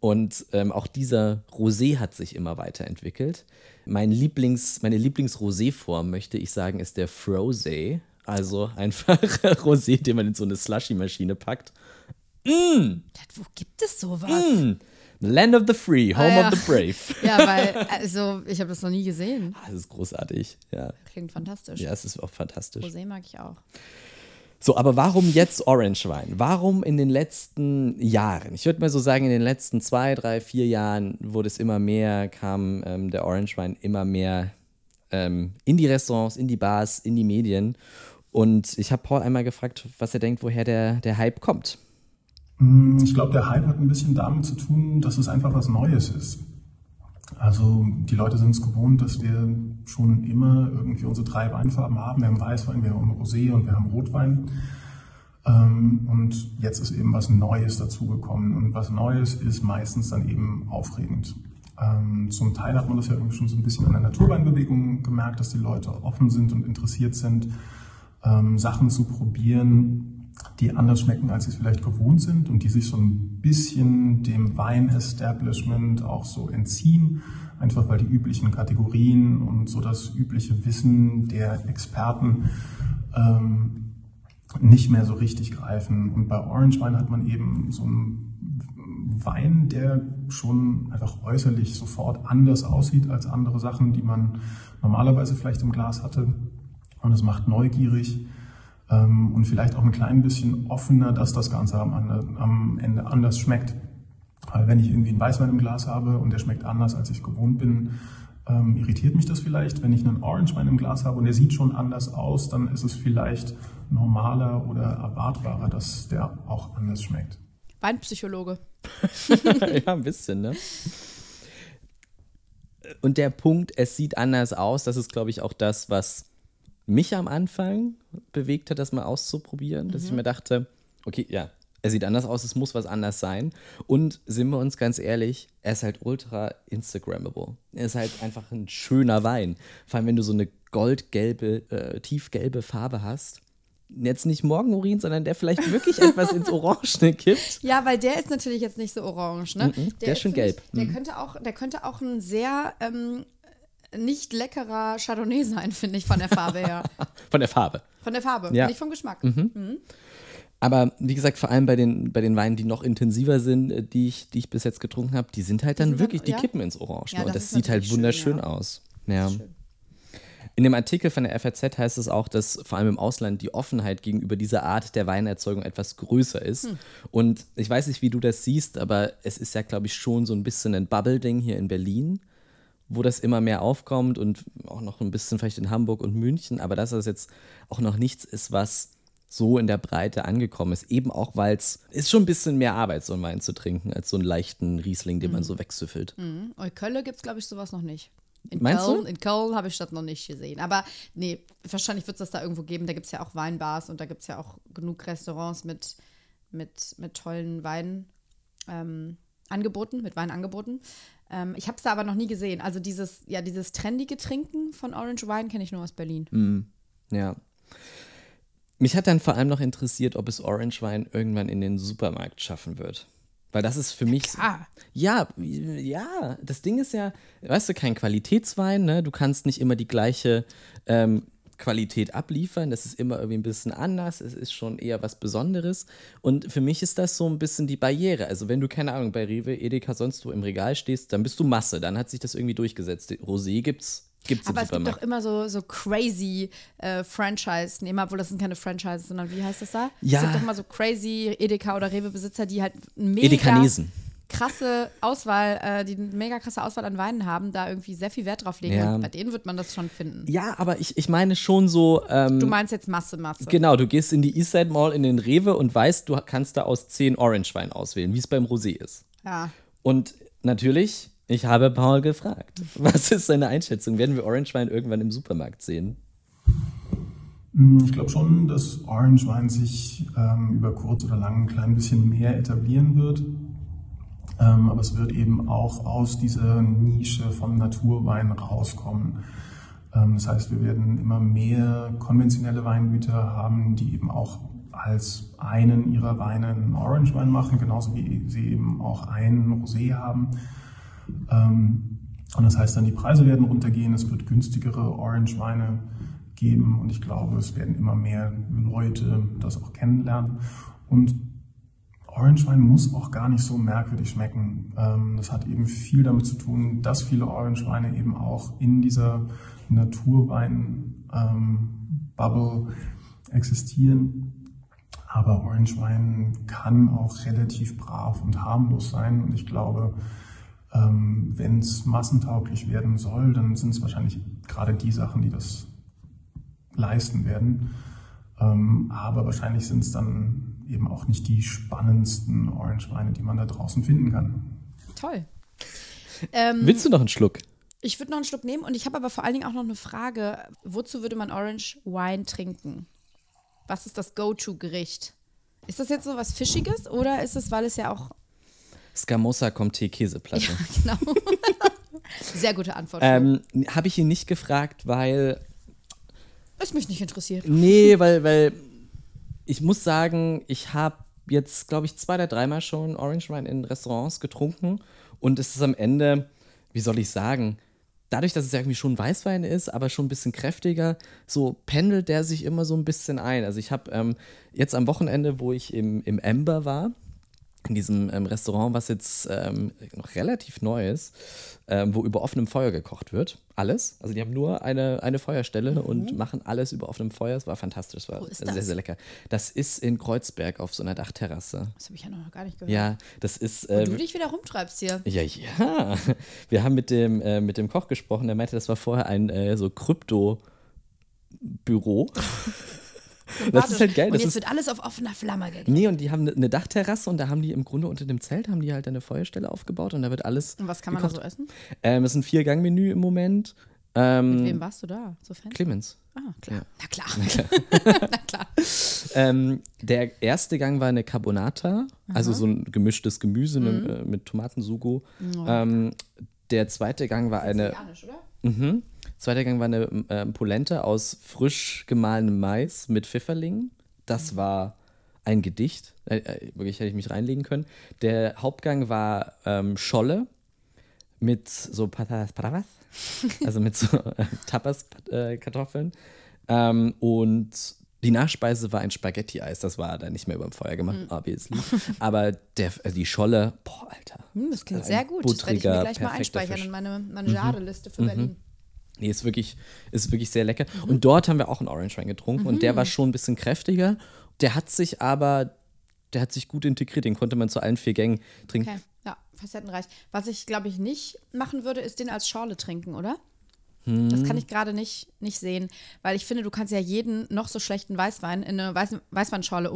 Und ähm, auch dieser Rosé hat sich immer weiterentwickelt. Mein Lieblings, meine Lieblings-Rosé-Form, möchte ich sagen, ist der Frosé. Also einfach [LAUGHS] Rosé, den man in so eine Slushy-Maschine packt. Wo gibt es sowas? Land of the Free, Home Ah, ja. of the Brave. [LAUGHS] Ja, weil, also, ich habe das noch nie gesehen. Ah, Das ist großartig, ja. Klingt fantastisch. Ja, es ist auch fantastisch. Rosé mag ich auch. So, aber warum jetzt Orange Wein? Warum in den letzten Jahren? Ich würde mal so sagen, in den letzten zwei, drei, vier Jahren wurde es immer mehr, kam ähm, der Orange Wein immer mehr ähm, in die Restaurants, in die Bars, in die Medien. Und ich habe Paul einmal gefragt, was er denkt, woher der, der Hype kommt. Ich glaube, der Hype hat ein bisschen damit zu tun, dass es einfach was Neues ist. Also die Leute sind es gewohnt, dass wir schon immer irgendwie unsere drei Weinfarben haben. Wir haben Weißwein, wir haben Rosé und wir haben Rotwein. Ähm, und jetzt ist eben was Neues dazugekommen. Und was Neues ist meistens dann eben aufregend. Ähm, zum Teil hat man das ja irgendwie schon so ein bisschen an der Naturweinbewegung gemerkt, dass die Leute offen sind und interessiert sind, ähm, Sachen zu probieren, die anders schmecken, als sie es vielleicht gewohnt sind und die sich so ein bisschen dem Wein-Establishment auch so entziehen, einfach weil die üblichen Kategorien und so das übliche Wissen der Experten ähm, nicht mehr so richtig greifen. Und bei Orange Wein hat man eben so einen Wein, der schon einfach äußerlich sofort anders aussieht als andere Sachen, die man normalerweise vielleicht im Glas hatte. Und es macht neugierig und vielleicht auch ein klein bisschen offener, dass das Ganze am Ende anders schmeckt. Weil wenn ich irgendwie einen Weißwein im Glas habe und der schmeckt anders, als ich gewohnt bin, ähm, irritiert mich das vielleicht. Wenn ich einen Orangewein im Glas habe und der sieht schon anders aus, dann ist es vielleicht normaler oder erwartbarer, dass der auch anders schmeckt. Weinpsychologe. [LAUGHS] ja, ein bisschen, ne? Und der Punkt, es sieht anders aus, das ist, glaube ich, auch das, was mich am Anfang bewegt hat, das mal auszuprobieren. Dass ich mir dachte, okay, ja, er sieht anders aus, es muss was anders sein. Und sind wir uns ganz ehrlich, er ist halt ultra Instagrammable. Er ist halt einfach ein schöner Wein. Vor allem, wenn du so eine goldgelbe, äh, tiefgelbe Farbe hast. Jetzt nicht Morgenurin, sondern der vielleicht wirklich [LAUGHS] etwas ins Orangene kippt. Ja, weil der ist natürlich jetzt nicht so orange, ne? der ist schon gelb. Der, könnte auch, der könnte auch ein sehr ähm, nicht leckerer Chardonnay sein, finde ich, von der Farbe her. [LAUGHS] Von der Farbe. Von der Farbe, Ja. nicht vom Geschmack. Aber wie gesagt, vor allem bei den, bei den Weinen, die noch intensiver sind, äh, die ich, die ich bis jetzt getrunken habe, die sind halt dann wirklich, dann- die ja. kippen ins Orange. Ja, und das das ist sieht halt schön, wunderschön ja. aus. Ja. Schön. In dem Artikel von der FAZ heißt es auch, dass vor allem im Ausland die Offenheit gegenüber dieser Art der Weinerzeugung etwas größer ist. Hm. Und ich weiß nicht, wie du das siehst, aber es ist ja, glaube ich, schon so ein bisschen ein Bubble-Ding hier in Berlin, wo das immer mehr aufkommt und auch noch ein bisschen vielleicht in Hamburg und München, aber dass das jetzt auch noch nichts ist, was so in der Breite angekommen ist. Eben auch, weil es ist schon ein bisschen mehr Arbeit, so einen Wein zu trinken, als so einen leichten Riesling, den man Hm. so wegsüffelt. Mhm. In Köln gibt es, glaube ich, sowas noch nicht. In Meinst Köln, du? In Köln habe ich das noch nicht gesehen. Aber nee, wahrscheinlich wird es das da irgendwo geben. Da gibt es ja auch Weinbars und da gibt es ja auch genug Restaurants mit, mit, mit tollen Weinen. Ähm, Angeboten, mit Weinangeboten. Ähm, ich habe es da aber noch nie gesehen. Also dieses, ja, dieses trendige Trinken von Orange Wine kenne ich nur aus Berlin. Ja. Mich hat dann vor allem noch interessiert, ob es Orange Wein irgendwann in den Supermarkt schaffen wird. Weil das ist für mich. klar. Ja, ja. Das Ding ist ja, weißt du, kein Qualitätswein, ne? Du kannst nicht immer die gleiche ähm, Qualität abliefern. Das ist immer irgendwie ein bisschen anders. Es ist schon eher was Besonderes. Und für mich ist das so ein bisschen die Barriere. Also, wenn du, keine Ahnung, bei Rewe, Edeka, sonst wo im Regal stehst, dann bist du Masse. Dann hat sich das irgendwie durchgesetzt. Rosé gibt's. Gibt's Aber es gibt doch immer so, so crazy äh, Franchise, nee, obwohl das sind keine Franchises, sondern wie heißt das da? Ja. Es gibt doch immer so crazy Edeka oder Rewe-Besitzer, die halt mega. Edekanesen. Krasse Auswahl, äh, die eine mega krasse Auswahl an Weinen haben, da irgendwie sehr viel Wert drauf legen. Ja. Und bei denen wird man das schon finden. Ja, aber ich, ich meine schon so. Ähm, Du meinst jetzt Masse, Masse. Genau, du gehst in die Eastside Mall in den Rewe und weißt, du kannst da aus 10 Orange-Wein auswählen, wie es beim Rosé ist. Ja. Und natürlich, ich habe Paul gefragt, [LAUGHS] was ist seine Einschätzung? Werden wir Orange-Wein irgendwann im Supermarkt sehen? Mm, Ich glaube schon, dass Orange Wein sich ähm, über kurz oder lang ein klein bisschen mehr etablieren wird. Ähm, aber es wird eben auch aus dieser Nische vom Naturwein rauskommen. Ähm, das heißt, wir werden immer mehr konventionelle Weingüter haben, die eben auch als einen ihrer Weine einen Orange-Wein machen, genauso wie sie eben auch einen Rosé haben. Ähm, und das heißt dann, die Preise werden runtergehen, es wird günstigere Orange-Weine geben und ich glaube, es werden immer mehr Leute das auch kennenlernen. Und Orange-Wein muss auch gar nicht so merkwürdig schmecken. Ähm, Das hat eben viel damit zu tun, dass viele Orange-Weine eben auch in dieser Naturwein-Bubble existieren. Aber Orange-Wein kann auch relativ brav und harmlos sein. Und ich glaube, ähm, wenn es massentauglich werden soll, dann sind es wahrscheinlich gerade die Sachen, die das leisten werden. Ähm, aber wahrscheinlich sind es dann eben auch nicht die spannendsten Orange-Weine, die man da draußen finden kann. Toll. Ähm, Willst du noch einen Schluck? Ich würde noch einen Schluck nehmen und ich habe aber vor allen Dingen auch noch eine Frage. Wozu würde man Orange Wine trinken? Was ist das Go-To-Gericht? Ist das jetzt so was Fischiges oder ist es, weil es ja auch. Scamosa Comté Käseplatte. Genau. [LAUGHS] Sehr gute Antwort. Ähm, Habe ich ihn nicht gefragt, weil ist mich nicht interessiert. Nee, weil, weil ich muss sagen, ich habe jetzt, glaube ich, zwei oder dreimal schon Orange Wine in Restaurants getrunken und es ist am Ende, wie soll ich sagen, dadurch, dass es ja irgendwie schon Weißwein ist, aber schon ein bisschen kräftiger, so pendelt der sich immer so ein bisschen ein. Also ich habe ähm, jetzt am Wochenende, wo ich im, im Amber war, in diesem ähm, Restaurant, was jetzt ähm, noch relativ neu ist, ähm, wo über offenem Feuer gekocht wird. Alles. Also die haben nur eine, eine Feuerstelle und machen alles über offenem Feuer. Es war fantastisch. Es war ist sehr, das? sehr lecker. Das ist in Kreuzberg auf so einer Dachterrasse. Das habe ich ja noch gar nicht gehört. Ja, das ist. Und Äh, du dich wieder rumtreibst hier. ja, ja. [LAUGHS] Wir haben mit dem, äh, mit dem Koch gesprochen, der meinte, das war vorher ein äh, so Krypto-Büro. [LAUGHS] das ist halt geil. Und Das jetzt wird alles auf offener Flamme gegessen. nee, und die haben eine Dachterrasse und da haben die im Grunde unter dem Zelt haben die halt eine Feuerstelle aufgebaut und da wird alles. Und was kann man da gekocht. so essen? Ähm, es ist ein Vier-Gang-Menü im Moment. Ähm, Mit wem warst du da? So Fan? Clemens. Ah, klar. Na klar. [LAUGHS] Na klar. Ähm, der erste Gang war eine Carbonata, also so ein gemischtes Gemüse Mhm. ne, äh, mit Tomatensugo. Ähm, der zweite Gang war eine. Oder? Mhm. Zweiter Gang war eine ähm, Polenta aus frisch gemahlenem Mais mit Pfifferlingen. Das war ein Gedicht. Äh, äh, wirklich hätte ich mich reinlegen können. Der Hauptgang war ähm, Scholle mit so Patatas Bravas, [LAUGHS] also mit so äh, Tapas-Kartoffeln. ähm, und die Nachspeise war ein Spaghetti-Eis. Das war dann nicht mehr über dem Feuer gemacht, obviously. [LAUGHS] Aber der, äh, die Scholle, boah, Alter. Hm, das klingt sehr gut. Das werde ich mir gleich mal einspeichern Fisch. in meine Mangiare-Liste für Berlin. Nee, ist wirklich, ist wirklich sehr lecker. Und dort haben wir auch einen Orange Wein getrunken und der war schon ein bisschen kräftiger. Der hat sich aber, der hat sich gut integriert. Den konnte man zu allen vier Gängen trinken. Okay, ja, facettenreich. Was ich, glaube ich, nicht machen würde, ist den als Schorle trinken, oder? Das Hm. kann ich gerade nicht, nicht sehen, weil ich finde, du kannst ja jeden noch so schlechten Weißwein in eine Weiß Weißweinschorle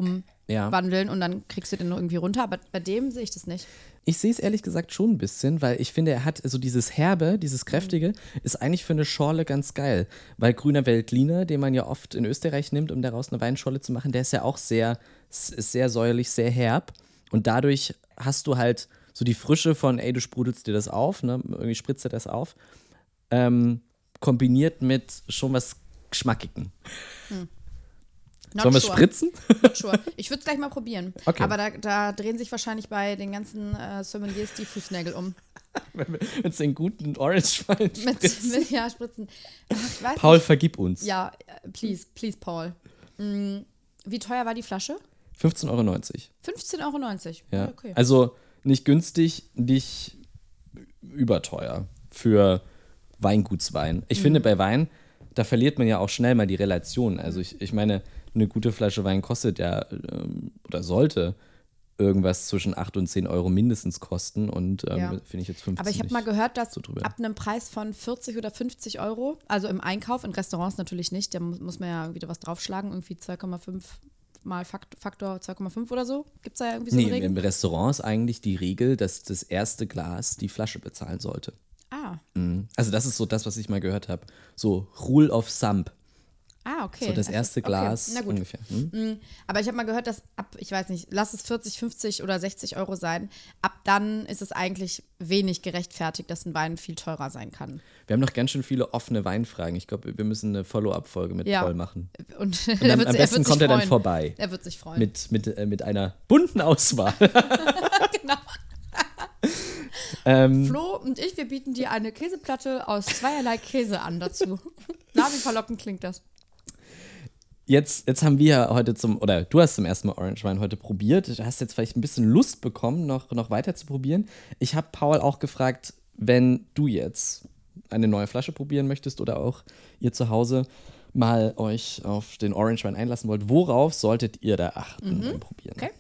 Ja. umwandeln und dann kriegst du den noch irgendwie runter. Aber bei dem sehe ich das nicht. Ich sehe es ehrlich gesagt schon ein bisschen, weil ich finde, er hat so dieses Herbe, dieses Kräftige, ist eigentlich für eine Schorle ganz geil. Weil grüner Veltliner, den man ja oft in Österreich nimmt, um daraus eine Weinschorle zu machen, der ist ja auch sehr, sehr säuerlich, sehr herb. Und dadurch hast du halt so die Frische von, ey, du sprudelst dir das auf, ne? Irgendwie spritzt dir das auf. Ähm, kombiniert mit schon was Geschmackigen. Not Sollen wir sure. spritzen? Not sure. [LAUGHS] Ich würde es gleich mal probieren. Okay. Aber da, da drehen sich wahrscheinlich bei den ganzen äh, Sommeliers die Fußnägel um. [LAUGHS] Mit den guten Orange-Wein [LAUGHS] Mit, spritzen. mit ja, Spritzen. Ach, Paul, nicht. vergib uns. Ja, äh, please, please, Paul. Mm, Wie teuer war die Flasche? 15,90 Euro. 15,90 Euro. Ja. Okay. Also nicht günstig, nicht überteuer für Weingutswein. Ich Mhm. finde, bei Wein, da verliert man ja auch schnell mal die Relation. Also ich, ich meine, eine gute Flasche Wein kostet ja ähm, oder sollte irgendwas zwischen 8 und 10 Euro mindestens kosten und ähm, Ja. finde ich jetzt 50 Aber ich habe mal gehört, dass so ab einem Preis von 40 oder 50 Euro, also im Einkauf, in Restaurants natürlich nicht, da muss, man ja wieder was draufschlagen, irgendwie 2,5 mal Fakt, Faktor 2,5 oder so. Gibt es da irgendwie so Nee, eine Regel? im Restaurant ist eigentlich die Regel, dass das erste Glas die Flasche bezahlen sollte. Ah, Mhm. Also das ist so das, was ich mal gehört habe. So Rule of Thumb. Ah, okay. So das erste okay, Glas gut. ungefähr. Hm? Mm, Aber ich habe mal gehört, dass ab, ich weiß nicht, lass es 40, 50 oder 60 Euro sein, ab dann ist es eigentlich wenig gerechtfertigt, dass ein Wein viel teurer sein kann. Wir haben noch ganz schön viele offene Weinfragen. Ich glaube, wir müssen eine Follow-up-Folge mit Ja. Paul machen. [LAUGHS] Und, Und er am, besten kommt er dann freuen. vorbei. Er wird sich freuen. Mit, mit, äh, mit einer bunten Auswahl. [LAUGHS] genau. [LAUGHS] ähm, Flo und ich, wir bieten dir eine Käseplatte aus zweierlei Käse an dazu. Na, wie verlockend klingt das? Jetzt, jetzt haben wir heute zum, oder du hast zum ersten Mal Orange Wein heute probiert. Du hast jetzt vielleicht ein bisschen Lust bekommen, noch, noch weiter zu probieren. Ich habe Paul auch gefragt, wenn du jetzt eine neue Flasche probieren möchtest oder auch ihr zu Hause mal euch auf den Orange Wein einlassen wollt, worauf solltet ihr da achten beim Probieren? Okay.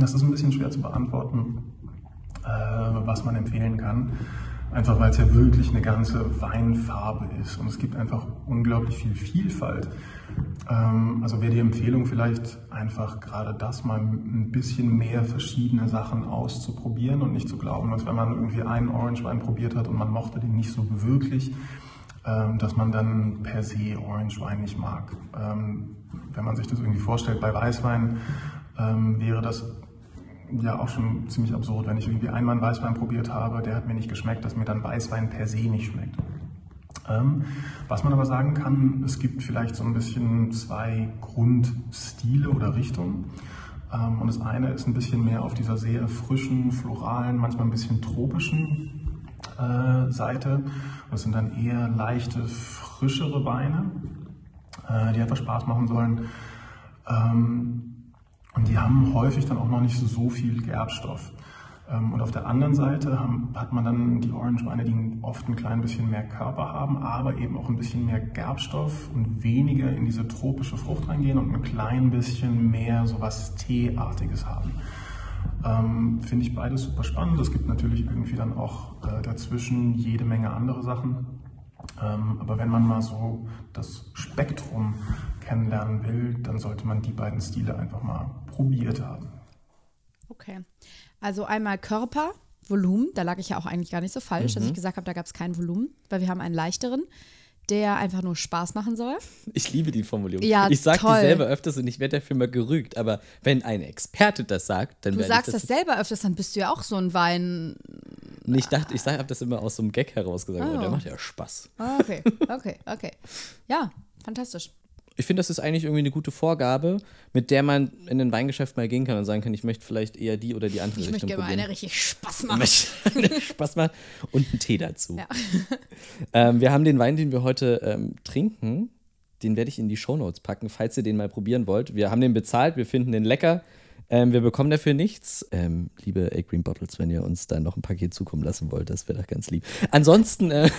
Das ist ein bisschen schwer zu beantworten, äh, was man empfehlen kann. Einfach weil es ja wirklich eine ganze Weinfarbe ist und es gibt einfach unglaublich viel Vielfalt. Ähm, also wäre die Empfehlung vielleicht einfach gerade das mal ein bisschen mehr verschiedene Sachen auszuprobieren und nicht zu glauben, dass wenn man irgendwie einen Orange Wein probiert hat und man mochte den nicht so wirklich, ähm, dass man dann per se Orange Wein nicht mag. Ähm, wenn man sich das irgendwie vorstellt, bei Weißwein wäre das ja auch schon ziemlich absurd, wenn ich irgendwie einmal einen Weißwein probiert habe, der hat mir nicht geschmeckt, dass mir dann Weißwein per se nicht schmeckt. Ähm, was man aber sagen kann, es gibt vielleicht so ein bisschen zwei Grundstile oder Richtungen. Ähm, und das eine ist ein bisschen mehr auf dieser sehr frischen, floralen, manchmal ein bisschen tropischen äh, Seite. Das sind dann eher leichte, frischere Weine, äh, die einfach Spaß machen sollen. Ähm, und die haben häufig dann auch noch nicht so viel Gerbstoff. Ähm, Und auf der anderen Seite haben, hat man dann die Orange-Weine, die oft ein klein bisschen mehr Körper haben, aber eben auch ein bisschen mehr Gerbstoff und weniger in diese tropische Frucht reingehen und ein klein bisschen mehr so was Teeartiges haben. Ähm, Finde ich beides super spannend. Es gibt natürlich irgendwie dann auch äh, dazwischen jede Menge andere Sachen. Ähm, aber wenn man mal so das Spektrum kennenlernen will, dann sollte man die beiden Stile einfach mal probiert haben. Okay. Also einmal Körper, Volumen, da lag ich ja auch eigentlich gar nicht so falsch, dass ich gesagt habe, da gab es kein Volumen, weil wir haben einen leichteren, der einfach nur Spaß machen soll. Ich liebe die Formulierung. Ja, ich sage die selber öfters und ich werde dafür mal gerügt. Aber wenn ein Experte das sagt, dann Du werde sagst das das. selber öfters, dann bist du ja auch so ein Wein. Nee, ich dachte, ich sage, habe das immer aus so einem Gag herausgesagt. Aber Oh. der macht ja Spaß. Ah, Okay, okay, okay. Ja, fantastisch. Ich finde, das ist eigentlich irgendwie eine gute Vorgabe, mit der man in ein Weingeschäft mal gehen kann und sagen kann, ich möchte vielleicht eher die oder die andere Ich möchte Richtung gerne mal probieren. eine richtig Spaß Ich machen. möchte [LAUGHS] Spaß machen und einen Tee dazu. Ja. [LAUGHS] Ähm, wir haben den Wein, den wir heute ähm, trinken, den werde ich in die Shownotes packen, falls ihr den mal probieren wollt. Wir haben den bezahlt, wir finden den lecker. Ähm, wir bekommen dafür nichts. Ähm, liebe A Green Bottles, wenn ihr uns da noch ein Paket zukommen lassen wollt, das wäre doch ganz lieb. Ansonsten, äh,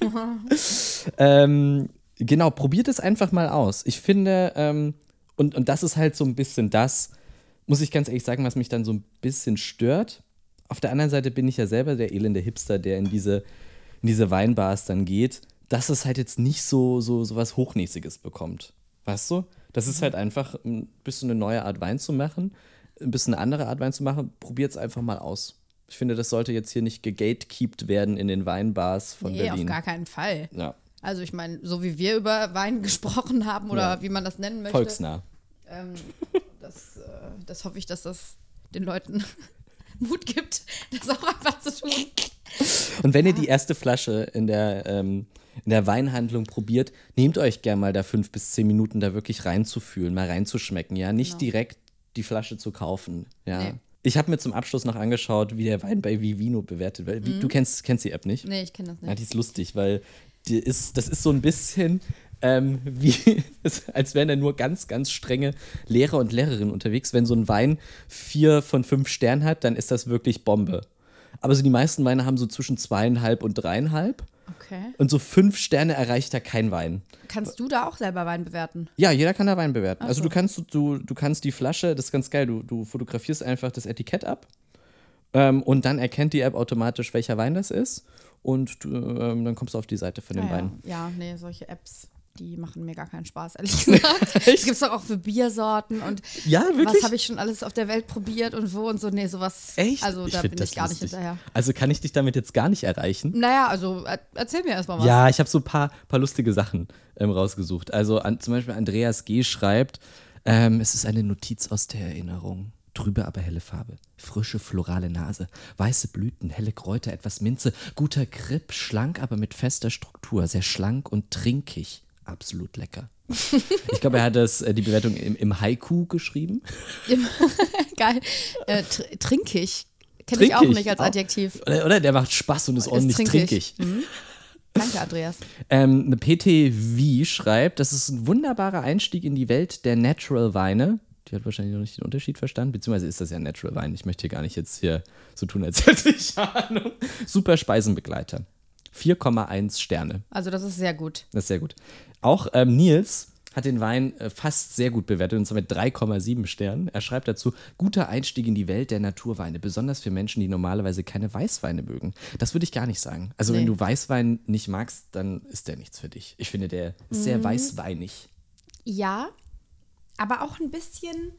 [LAUGHS] ähm, genau, probiert es einfach mal aus. Ich finde, ähm, und, und das ist halt so ein bisschen das, muss ich ganz ehrlich sagen, was mich dann so ein bisschen stört. Auf der anderen Seite bin ich ja selber der elende Hipster, der in diese, in diese Weinbars dann geht, dass es halt jetzt nicht so, so, so was Hochnäsiges bekommt. Weißt du? Das ist halt einfach ein bisschen eine neue Art Wein zu machen, ein bisschen eine andere Art Wein zu machen. Probiert es einfach mal aus. Ich finde, das sollte jetzt hier nicht gegatekeept werden in den Weinbars von Nee, auf Berlin. gar keinen Fall. Ja, Also ich meine, so wie wir über Wein [LAUGHS] gesprochen haben oder Ja. wie man das nennen möchte, volksnah. ähm, das, äh, das hoffe ich, dass das den Leuten [LAUGHS] Mut gibt, das auch einfach zu tun. Und wenn ihr die erste Flasche in der, ähm, in der Weinhandlung probiert, nehmt euch gern mal da fünf bis zehn Minuten da wirklich reinzufühlen, mal reinzuschmecken, ja. Nicht Genau. direkt die Flasche zu kaufen, ja. Nee. Ich habe mir zum Abschluss noch angeschaut, wie der Wein bei Vivino bewertet wird. Wie- Du kennst, kennst die App nicht? Nee, ich kenne das Ja, nicht. die ist lustig, weil die ist, das ist so ein bisschen ähm, [LAUGHS] wie, als wären da nur ganz, ganz strenge Lehrer und Lehrerinnen unterwegs. Wenn so ein Wein vier von fünf Sternen hat, dann ist das wirklich Bombe. aber so die meisten Weine haben so zwischen zweieinhalb und dreieinhalb. Okay. Und so fünf Sterne erreicht da kein Wein. Kannst du da auch selber Wein bewerten? Ja, jeder kann da Wein bewerten. Also so. du kannst du, du kannst die Flasche, das ist ganz geil, du, du fotografierst einfach das Etikett ab ähm, und dann erkennt die App automatisch, welcher Wein das ist und ähm, dann kommst du auf die Seite von dem ja, Wein. ja. ja, nee, solche Apps, die machen mir gar keinen Spaß, ehrlich [LAUGHS] gesagt. Das gibt es doch auch für Biersorten und Ja, was habe ich schon alles auf der Welt probiert und wo und so. Nee, sowas. Echt? Also da find bin ich gar nicht lustig. hinterher. Also kann ich dich damit jetzt gar nicht erreichen? Naja, also er erzähl mir erstmal was. Ja, ich habe so ein paar, paar lustige Sachen ähm, rausgesucht. Also an, zum Beispiel Andreas G. schreibt, ähm, es ist eine Notiz aus der Erinnerung. Trübe, aber helle Farbe. Frische, florale Nase. Weiße Blüten, helle Kräuter, etwas Minze. Guter Grip, schlank, aber mit fester Struktur. Sehr schlank und trinkig. Absolut lecker. [LAUGHS] Ich glaube, er hat das, äh, die Bewertung im, im Haiku geschrieben. [LAUGHS] Geil. Äh, tr trinkig. Kenne ich auch Trinkig, nicht als auch. Adjektiv. Oder, oder der macht Spaß und ist ordentlich trinkig. Mhm. Danke, Andreas. Ähm, eine PTV schreibt, das ist ein wunderbarer Einstieg in die Welt der Natural Weine. Die hat wahrscheinlich noch nicht den Unterschied verstanden, beziehungsweise ist das ja Natural Wein. Ich möchte hier gar nicht jetzt hier so tun, als [LAUGHS] hätte ich Ahnung. Super Speisenbegleiter. 4,1 Sterne. Also das ist sehr gut. Das ist sehr gut. Auch ähm, Nils hat den Wein äh, fast sehr gut bewertet, und zwar mit 3,7 Sternen. Er schreibt dazu, guter Einstieg in die Welt der Naturweine, besonders für Menschen, die normalerweise keine Weißweine mögen. Das würde ich gar nicht sagen. Also wenn Nee. du Weißwein nicht magst, dann ist der nichts für dich. Ich finde, der ist sehr weißweinig. Ja, aber auch ein bisschen.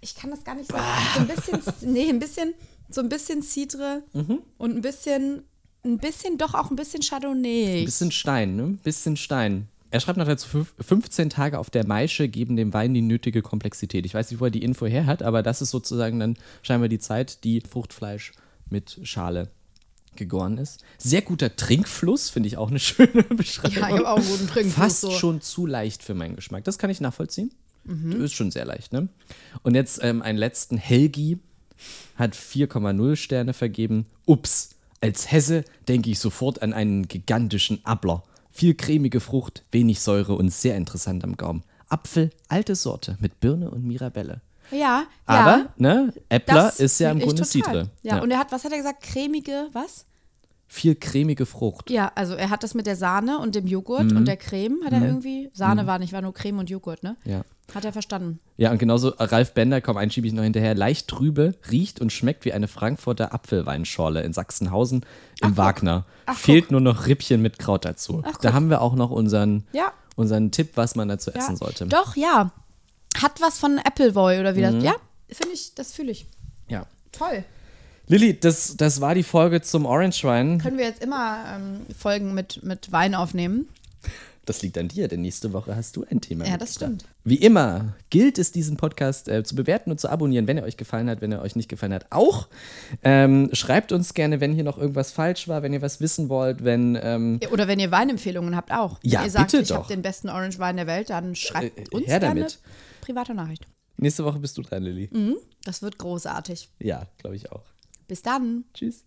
Ich kann das gar nicht sagen. So ein bisschen, nee, ein bisschen, so ein bisschen Cidre Mhm. und ein bisschen, ein bisschen, doch auch ein bisschen Chardonnay. Ein bisschen Stein, ne? Bisschen Stein. Er schreibt noch dazu, fünf- 15 Tage auf der Maische geben dem Wein die nötige Komplexität. Ich weiß nicht, wo er die Info her hat, aber das ist sozusagen dann scheinbar die Zeit, die Fruchtfleisch mit Schale gegoren ist. Sehr guter Trinkfluss, finde ich auch eine [LAUGHS] schöne Beschreibung. Ja, ich habe auch einen guten Trinkfluss. Fast so. schon zu leicht für meinen Geschmack. Das kann ich nachvollziehen. Mhm. Du ist schon sehr leicht, ne? Und jetzt ähm, einen letzten. Helgi hat 4,0 Sterne vergeben. Ups, als Hesse denke ich sofort an einen gigantischen Abler. Viel cremige Frucht, wenig Säure und sehr interessant am Gaumen. Apfel, alte Sorte mit Birne und Mirabelle. Ja, Aber, ja. ne, Äppler das ist ja im Grunde total. Cidre. Ja, und er hat, was hat er gesagt? Cremige, was? Viel cremige Frucht. Ja, also er hat das mit der Sahne und dem Joghurt Mhm. und der Creme, hat er irgendwie. Sahne war nicht, war nur Creme und Joghurt, ne? Ja. Hat er verstanden. Ja, und genauso Ralf Bender, komm, einen schiebe ich noch hinterher, leicht trübe, riecht und schmeckt wie eine Frankfurter Apfelweinschorle in Sachsenhausen im Wagner. Ach, Fehlt nur noch Rippchen mit Kraut dazu. Ach, da haben wir auch noch unseren, Ja. unseren Tipp, was man dazu Ja. essen sollte. Doch, ja. Hat was von Appleboy oder wie Mhm. das. Ja, finde ich, das fühle ich. Ja. Toll. Lilly, das, das war die Folge zum Orange Wein. Können wir jetzt immer ähm, Folgen mit, mit Wein aufnehmen? Das liegt an dir, denn nächste Woche hast du ein Thema. Ja, das stimmt. Wie immer gilt es, diesen Podcast äh, zu bewerten und zu abonnieren, wenn er euch gefallen hat, wenn er euch nicht gefallen hat, auch. Ähm, schreibt uns gerne, wenn hier noch irgendwas falsch war, wenn ihr was wissen wollt, wenn. Ähm, Oder wenn ihr Weinempfehlungen habt auch. Ja, wenn ihr sagt, bitte ich habe den besten Orange Wein der Welt, dann schreibt Äh, uns her gerne damit. Private Nachricht. nächste Woche bist du dran, Lilly. Mhm. Das wird großartig. Ja, glaube ich auch. Bis dann. Tschüss.